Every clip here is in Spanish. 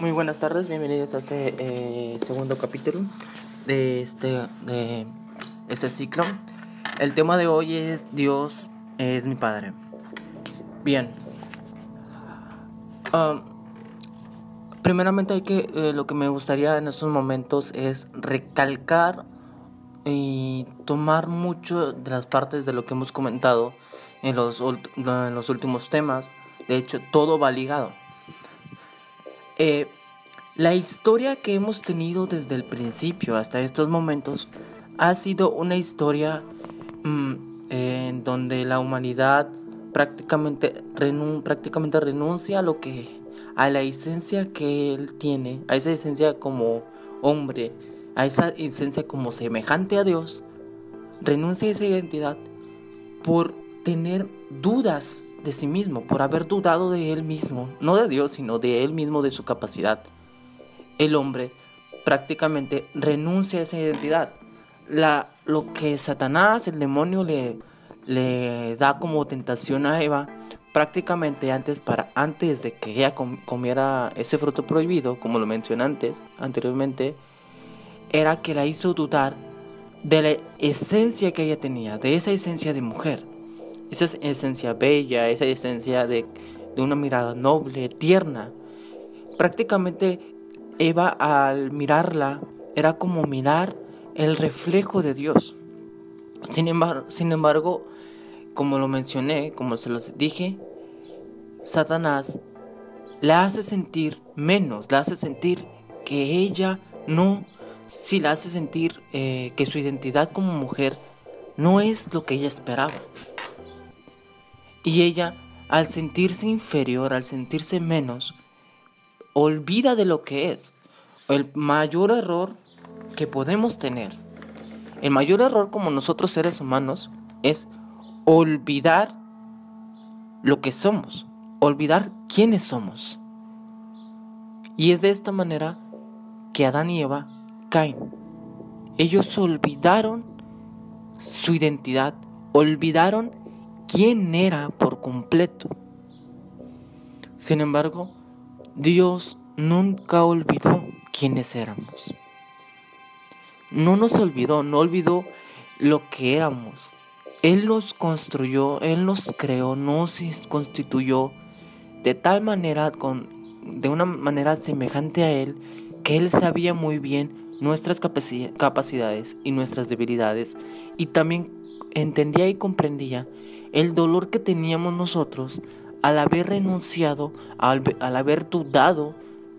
Muy buenas tardes, bienvenidos a este eh, segundo capítulo de este, de este ciclo. El tema de hoy es Dios es mi Padre. Bien. Um, primeramente hay que, eh, lo que me gustaría en estos momentos es recalcar y tomar mucho de las partes de lo que hemos comentado en los, en los últimos temas. De hecho, todo va ligado. Eh, la historia que hemos tenido desde el principio hasta estos momentos ha sido una historia mm, en donde la humanidad prácticamente, prácticamente renuncia a lo que a la esencia que él tiene, a esa esencia como hombre, a esa esencia como semejante a Dios, renuncia a esa identidad por tener dudas de sí mismo, por haber dudado de él mismo, no de Dios, sino de él mismo, de su capacidad. El hombre prácticamente renuncia a esa identidad. La, lo que Satanás, el demonio, le, le da como tentación a Eva, prácticamente antes, para, antes de que ella comiera ese fruto prohibido, como lo mencioné antes, anteriormente, era que la hizo dudar de la esencia que ella tenía, de esa esencia de mujer esa esencia bella, esa esencia de, una mirada noble, tierna. Prácticamente Eva al mirarla era como mirar el reflejo de Dios. Sin embargo, sin embargo, como lo mencioné, como se los dije, Satanás la hace sentir menos, la hace sentir que ella no, si la hace sentir eh, que su identidad como mujer no es lo que ella esperaba. Y ella, al sentirse inferior, al sentirse menos, olvida de lo que es. El mayor error que podemos tener, el mayor error como nosotros seres humanos, es olvidar lo que somos, olvidar quiénes somos. Y es de esta manera que Adán y Eva caen. Ellos olvidaron su identidad, olvidaron quién era por completo. Sin embargo, Dios nunca olvidó quiénes éramos. No nos olvidó, no olvidó lo que éramos. Él nos construyó, Él nos creó, nos constituyó de tal manera, con, de una manera semejante a Él, que Él sabía muy bien nuestras capacidades y nuestras debilidades y también entendía y comprendía el dolor que teníamos nosotros al haber renunciado, al, haber dudado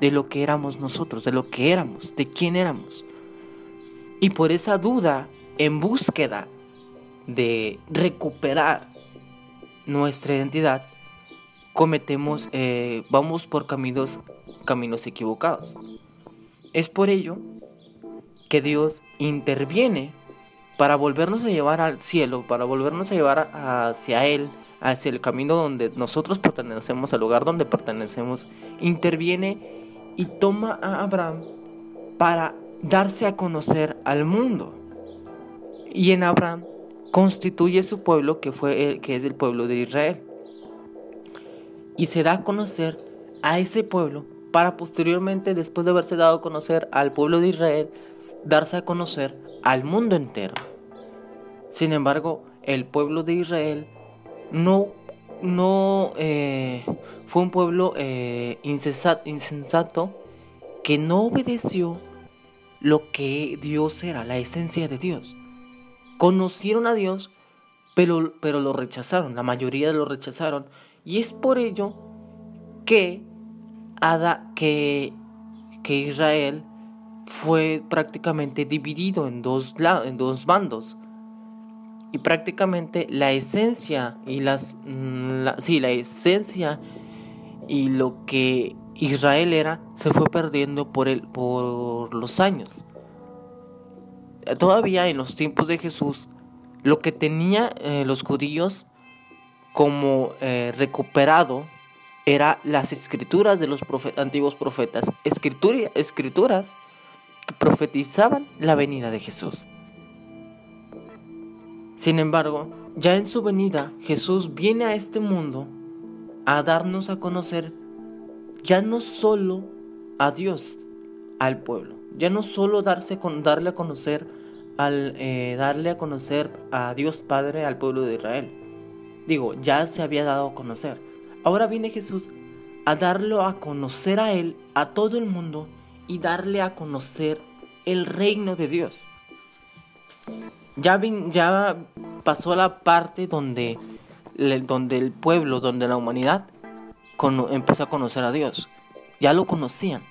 de lo que éramos nosotros, de lo que éramos, de quién éramos. Y por esa duda, en búsqueda de recuperar nuestra identidad, cometemos, eh, vamos por caminos, caminos equivocados. Es por ello que Dios interviene para volvernos a llevar al cielo, para volvernos a llevar hacia Él, hacia el camino donde nosotros pertenecemos, al lugar donde pertenecemos, interviene y toma a Abraham para darse a conocer al mundo. Y en Abraham constituye su pueblo, que, fue que es el pueblo de Israel. Y se da a conocer a ese pueblo para posteriormente, después de haberse dado a conocer al pueblo de Israel, darse a conocer al mundo entero. Sin embargo, el pueblo de Israel no, no eh, fue un pueblo eh, insensato, que no obedeció lo que Dios era, la esencia de Dios. Conocieron a Dios, pero, pero lo rechazaron, la mayoría lo rechazaron. Y es por ello que, Ada, que, que Israel fue prácticamente dividido en dos, en dos bandos. Y prácticamente la esencia y las mm, sí, la esencia y lo que Israel era se fue perdiendo por el, por los años. Todavía en los tiempos de Jesús, lo que tenía eh, los judíos como eh, recuperado era las escrituras de los antiguos profetas, escrituras que profetizaban la venida de Jesús. Sin embargo, ya en su venida, Jesús viene a este mundo a darnos a conocer ya no solo a Dios al pueblo. Ya no solo darse darle a conocer al eh, darle a conocer a Dios Padre al pueblo de Israel. Digo, ya se había dado a conocer. Ahora viene Jesús a darlo a conocer a Él, a todo el mundo, y darle a conocer el reino de Dios. Ya, ya pasó la parte donde, donde el pueblo, donde la humanidad empezó a conocer a Dios. Ya lo conocían.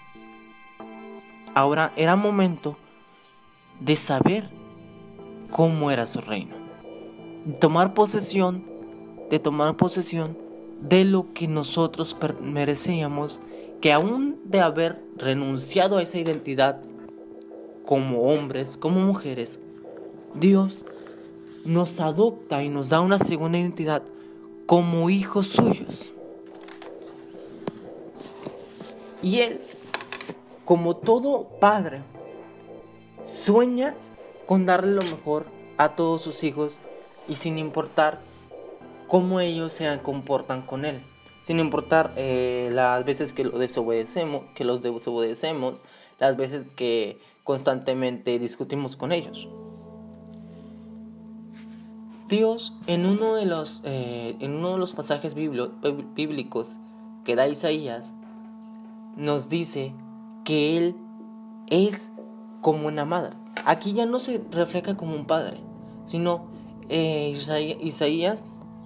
Ahora era momento de saber cómo era su reino. Tomar posesión, de tomar posesión de lo que nosotros merecíamos, que aún de haber renunciado a esa identidad como hombres, como mujeres, Dios nos adopta y nos da una segunda identidad como hijos suyos. Y Él, como todo padre, sueña con darle lo mejor a todos sus hijos y sin importar cómo ellos se comportan con Él. Sin importar eh, las veces que lo desobedecemos, que los desobedecemos, las veces que constantemente discutimos con ellos. Dios en uno de los, eh, en uno de los pasajes bíblicos que da Isaías nos dice que Él es como una madre. Aquí ya no se refleja como un padre, sino eh, Isaías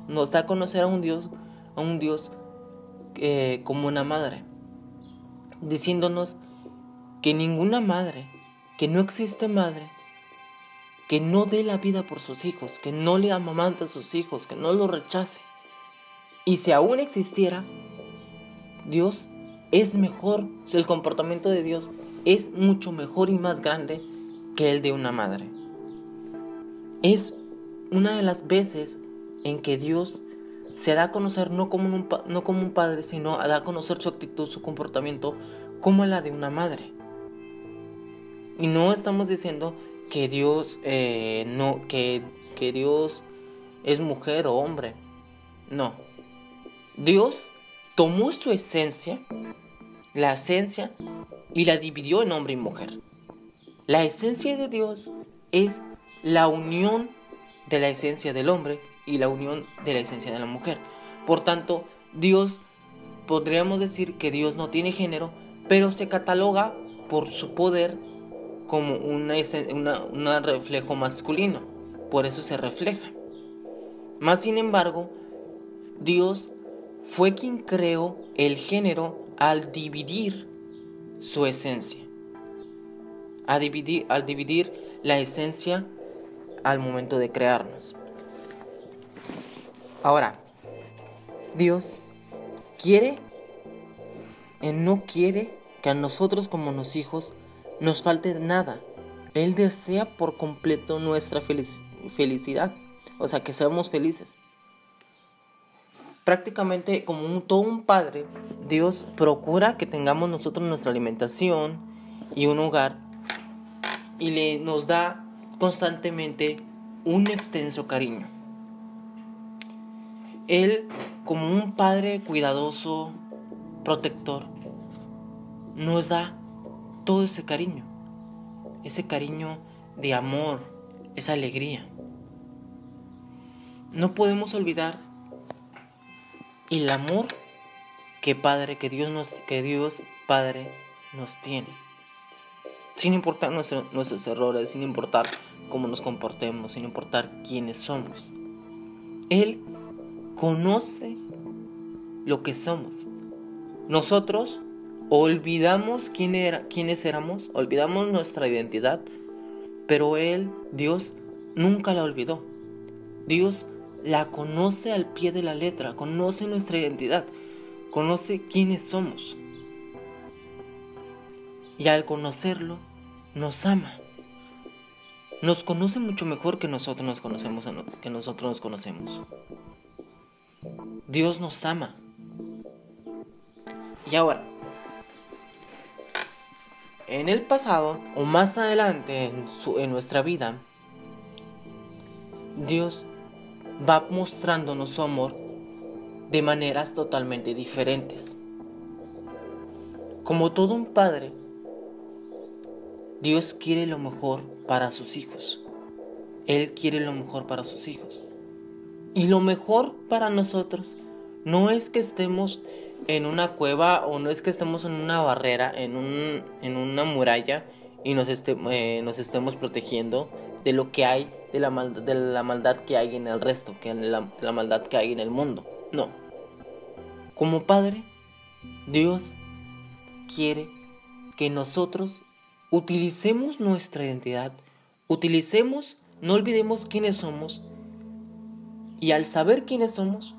nos da a conocer a un Dios, a un Dios eh, como una madre, diciéndonos que ninguna madre, que no existe madre, que no dé la vida por sus hijos, que no le amamante a sus hijos, que no lo rechace. Y si aún existiera, Dios es mejor, el comportamiento de Dios es mucho mejor y más grande que el de una madre. Es una de las veces en que Dios se da a conocer no como un, no como un padre, sino da a conocer su actitud, su comportamiento, como la de una madre. Y no estamos diciendo que Dios eh, no, que, que Dios es mujer o hombre. No. Dios tomó su esencia, la esencia, y la dividió en hombre y mujer. La esencia de Dios es la unión de la esencia del hombre y la unión de la esencia de la mujer. Por tanto, Dios, podríamos decir que Dios no tiene género, pero se cataloga por su poder como un reflejo masculino. Por eso se refleja. Más sin embargo, Dios fue quien creó el género al dividir su esencia. A dividir, al dividir la esencia al momento de crearnos. Ahora, Dios quiere, Él no quiere que a nosotros como los hijos nos falte nada. Él desea por completo nuestra felicidad, o sea, que seamos felices. Prácticamente como un, todo un padre, Dios procura que tengamos nosotros nuestra alimentación y un hogar y le nos da constantemente un extenso cariño. Él, como un padre cuidadoso, protector, nos da todo ese cariño, ese cariño de amor, esa alegría. No podemos olvidar el amor que Padre, que Dios nos, que Dios Padre nos tiene. Sin importar nuestros errores, sin importar cómo nos comportemos, sin importar quiénes somos. Él conoce lo que somos. Nosotros olvidamos quién quiénes éramos, olvidamos nuestra identidad, pero Él, Dios, nunca la olvidó. Dios la conoce al pie de la letra, conoce nuestra identidad, conoce quiénes somos. Y al conocerlo, nos ama. Nos conoce mucho mejor que nosotros nos conocemos, que nosotros nos conocemos. Dios nos ama. Y ahora, en el pasado o más adelante en, nuestra vida, Dios va mostrándonos su amor de maneras totalmente diferentes. Como todo un padre, Dios quiere lo mejor para sus hijos. Él quiere lo mejor para sus hijos. Y lo mejor para nosotros no es que estemos en una cueva o no es que estemos en una barrera, en, un, en una muralla y nos, eh, nos estemos protegiendo de lo que hay, de la, de la maldad que hay en el resto, que la, la maldad que hay en el mundo. No. Como Padre, Dios quiere que nosotros utilicemos nuestra identidad, utilicemos, no olvidemos quiénes somos y al saber quiénes somos,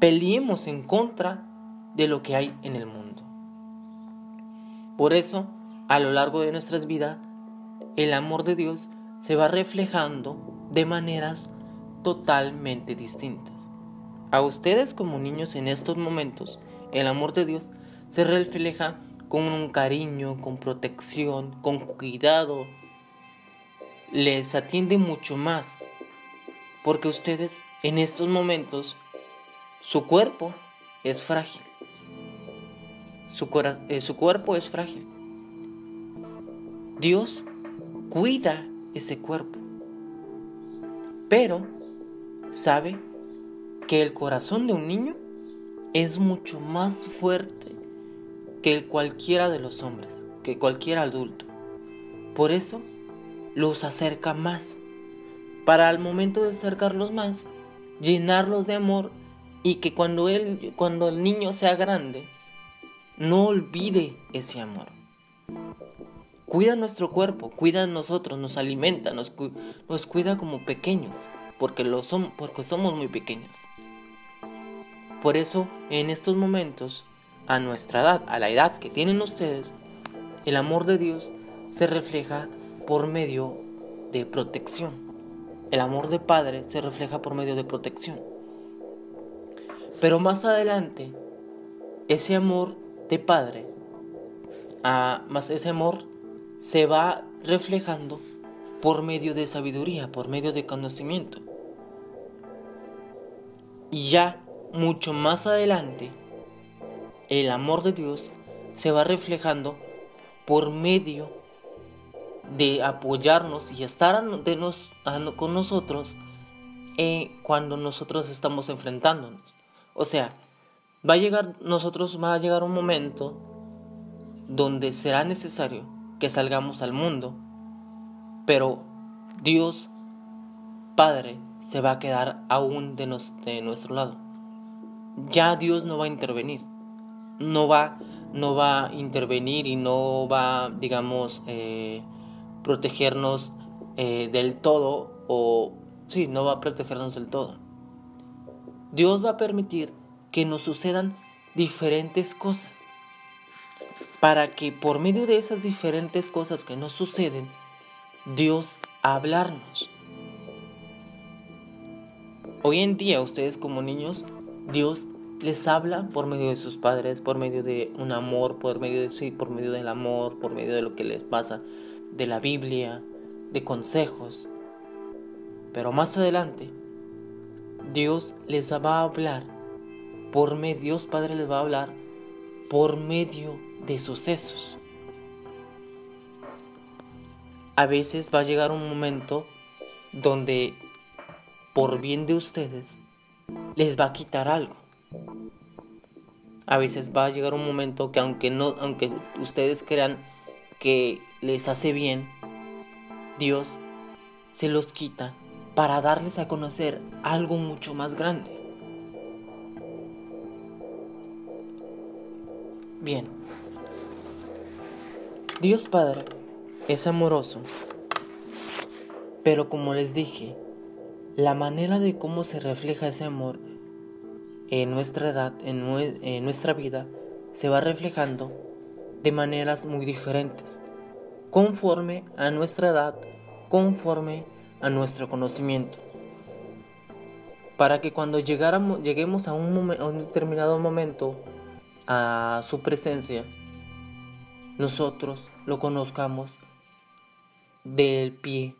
peleemos en contra de lo que hay en el mundo. Por eso, a lo largo de nuestras vidas, el amor de Dios se va reflejando de maneras totalmente distintas. A ustedes como niños en estos momentos, el amor de Dios se refleja con un cariño, con protección, con cuidado. Les atiende mucho más, porque ustedes en estos momentos, su cuerpo es frágil. Su, eh, su cuerpo es frágil. Dios cuida ese cuerpo, pero sabe que el corazón de un niño es mucho más fuerte que cualquiera de los hombres, que cualquier adulto. Por eso los acerca más, para al momento de acercarlos más, llenarlos de amor y que cuando, él, cuando el niño sea grande, no olvide ese amor. Cuida nuestro cuerpo, cuida nosotros, nos alimenta, nos, nos cuida como pequeños, porque, lo son, porque somos muy pequeños. Por eso, en estos momentos, a nuestra edad, a la edad que tienen ustedes, el amor de Dios se refleja por medio de protección. El amor de Padre se refleja por medio de protección. Pero más adelante, ese amor de Padre, a, más ese amor se va reflejando por medio de sabiduría, por medio de conocimiento. Y ya mucho más adelante, el amor de Dios se va reflejando por medio de apoyarnos y estar con nosotros eh, cuando nosotros estamos enfrentándonos. O sea, va a llegar nosotros va a llegar un momento donde será necesario que salgamos al mundo, pero Dios Padre se va a quedar aún de, nuestro lado. Ya Dios no va a intervenir no va, no va a intervenir y no va, digamos, eh, protegernos eh, del todo o sí, no va a protegernos del todo. Dios va a permitir que nos sucedan diferentes cosas para que por medio de esas diferentes cosas que nos suceden, Dios hablarnos. Hoy en día ustedes como niños, Dios les habla por medio de sus padres, por medio de un amor, por medio de sí, por medio del amor, por medio de lo que les pasa, de la Biblia, de consejos. Pero más adelante, Dios les va a hablar. Por medio, Dios Padre les va a hablar por medio de sucesos. A veces va a llegar un momento donde por bien de ustedes les va a quitar algo. A veces va a llegar un momento que aunque no, aunque ustedes crean que les hace bien, Dios se los quita para darles a conocer algo mucho más grande. Bien. Dios Padre es amoroso, pero como les dije, la manera de cómo se refleja ese amor en nuestra edad, en, nuestra vida, se va reflejando de maneras muy diferentes, conforme a nuestra edad, conforme a nuestro conocimiento. Para que cuando llegáramos, lleguemos a un, a un determinado momento a su presencia, nosotros lo conozcamos del pie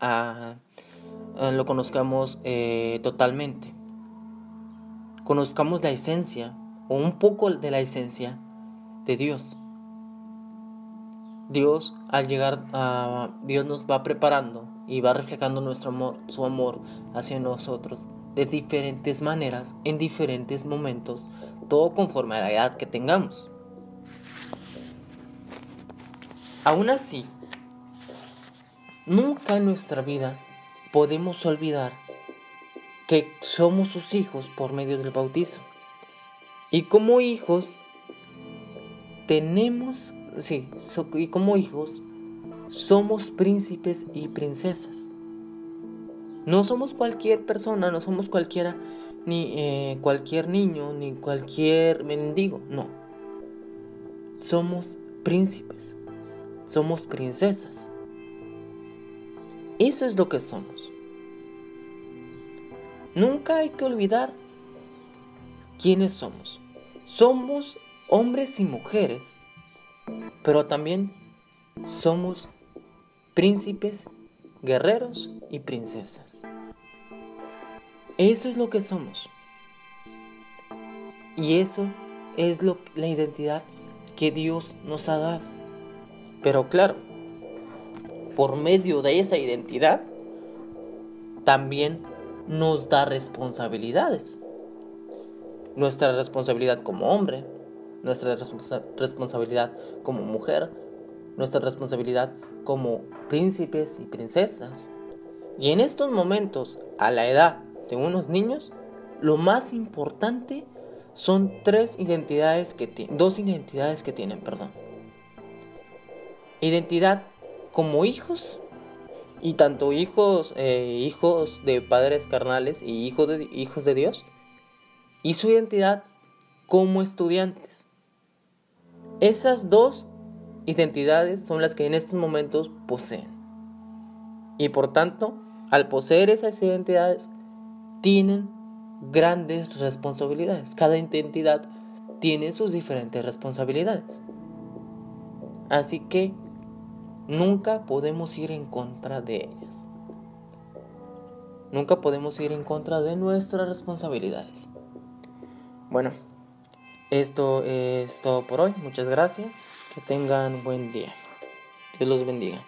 a, lo conozcamos eh, totalmente conozcamos la esencia o un poco de la esencia de Dios. Dios al llegar a Dios nos va preparando y va reflejando nuestro amor, su amor hacia nosotros de diferentes maneras en diferentes momentos, todo conforme a la edad que tengamos. Aún así, nunca en nuestra vida podemos olvidar que somos sus hijos por medio del bautizo. Y como hijos tenemos, sí, y como hijos somos príncipes y princesas. No somos cualquier persona, no somos cualquiera, ni eh, cualquier niño, ni cualquier mendigo, no. Somos príncipes, somos princesas. Eso es lo que somos. Nunca hay que olvidar quiénes somos. Somos hombres y mujeres, pero también somos príncipes, guerreros y princesas. Eso es lo que somos. Y eso es lo, la identidad que Dios nos ha dado. Pero claro, por medio de esa identidad, también nos da responsabilidades. Nuestra responsabilidad como hombre, nuestra responsabilidad como mujer, nuestra responsabilidad como príncipes y princesas. Y en estos momentos, a la edad de unos niños, lo más importante son tres identidades que dos identidades que tienen, perdón. Identidad como hijos y tanto hijos eh, hijos de padres carnales y hijos de hijos de Dios y su identidad como estudiantes. Esas dos identidades son las que en estos momentos poseen. Y por tanto, al poseer esas identidades, tienen grandes responsabilidades. Cada identidad tiene sus diferentes responsabilidades. Así que nunca podemos ir en contra de ellas. Nunca podemos ir en contra de nuestras responsabilidades. Bueno, esto es todo por hoy. Muchas gracias. Que tengan buen día. Dios los bendiga.